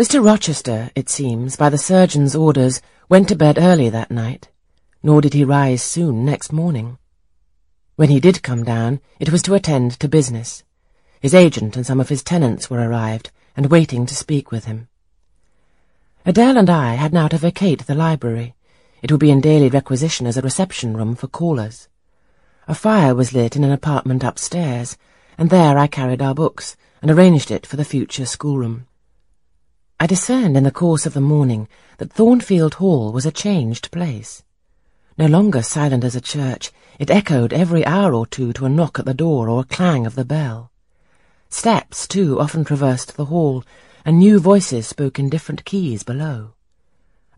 Mr. Rochester, it seems, by the surgeon's orders, went to bed early that night, nor did he rise soon next morning. When he did come down, it was to attend to business. His agent and some of his tenants were arrived, and waiting to speak with him. Adele and I had now to vacate the library. It would be in daily requisition as a reception room for callers. A fire was lit in an apartment upstairs, and there I carried our books, and arranged it for the future schoolroom. I discerned in the course of the morning that Thornfield Hall was a changed place. No longer silent as a church, it echoed every hour or two to a knock at the door or a clang of the bell. Steps, too, often traversed the hall, and new voices spoke in different keys below.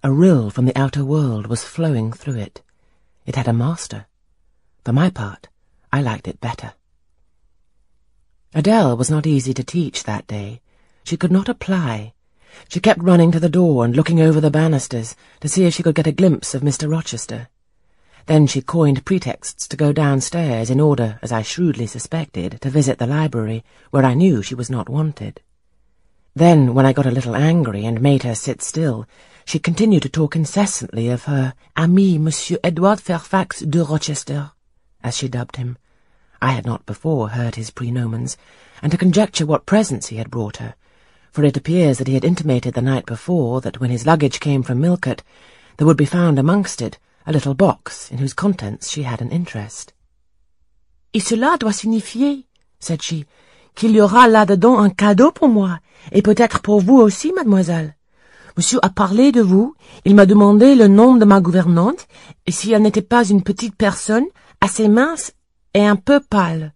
A rill from the outer world was flowing through it. It had a master. For my part, I liked it better. Adele was not easy to teach that day. She could not apply. She kept running to the door and looking over the banisters to see if she could get a glimpse of Mr. Rochester. Then she coined pretexts to go downstairs in order, as I shrewdly suspected, to visit the library, where I knew she was not wanted. Then, when I got a little angry and made her sit still, she continued to talk incessantly of her ami Monsieur Edward Fairfax de Rochester, as she dubbed him. I had not before heard his prenomens, and to conjecture what presents he had brought her, for it appears that he had intimated the night before that when his luggage came from Millcote, there would be found amongst it a little box in whose contents she had an interest. Et cela doit signifier, said she, qu'il y aura là-dedans un cadeau pour moi, et peut-être pour vous aussi, mademoiselle. Monsieur a parlé de vous, il m'a demandé le nom de ma gouvernante, et si elle n'était pas une petite personne, assez mince et un peu pâle.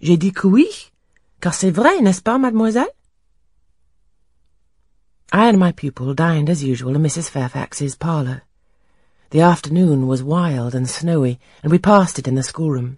J'ai dit que oui, car c'est vrai, n'est-ce pas, mademoiselle? I and my pupil dined as usual in Mrs. Fairfax's parlour. The afternoon was wild and snowy, and we passed it in the schoolroom.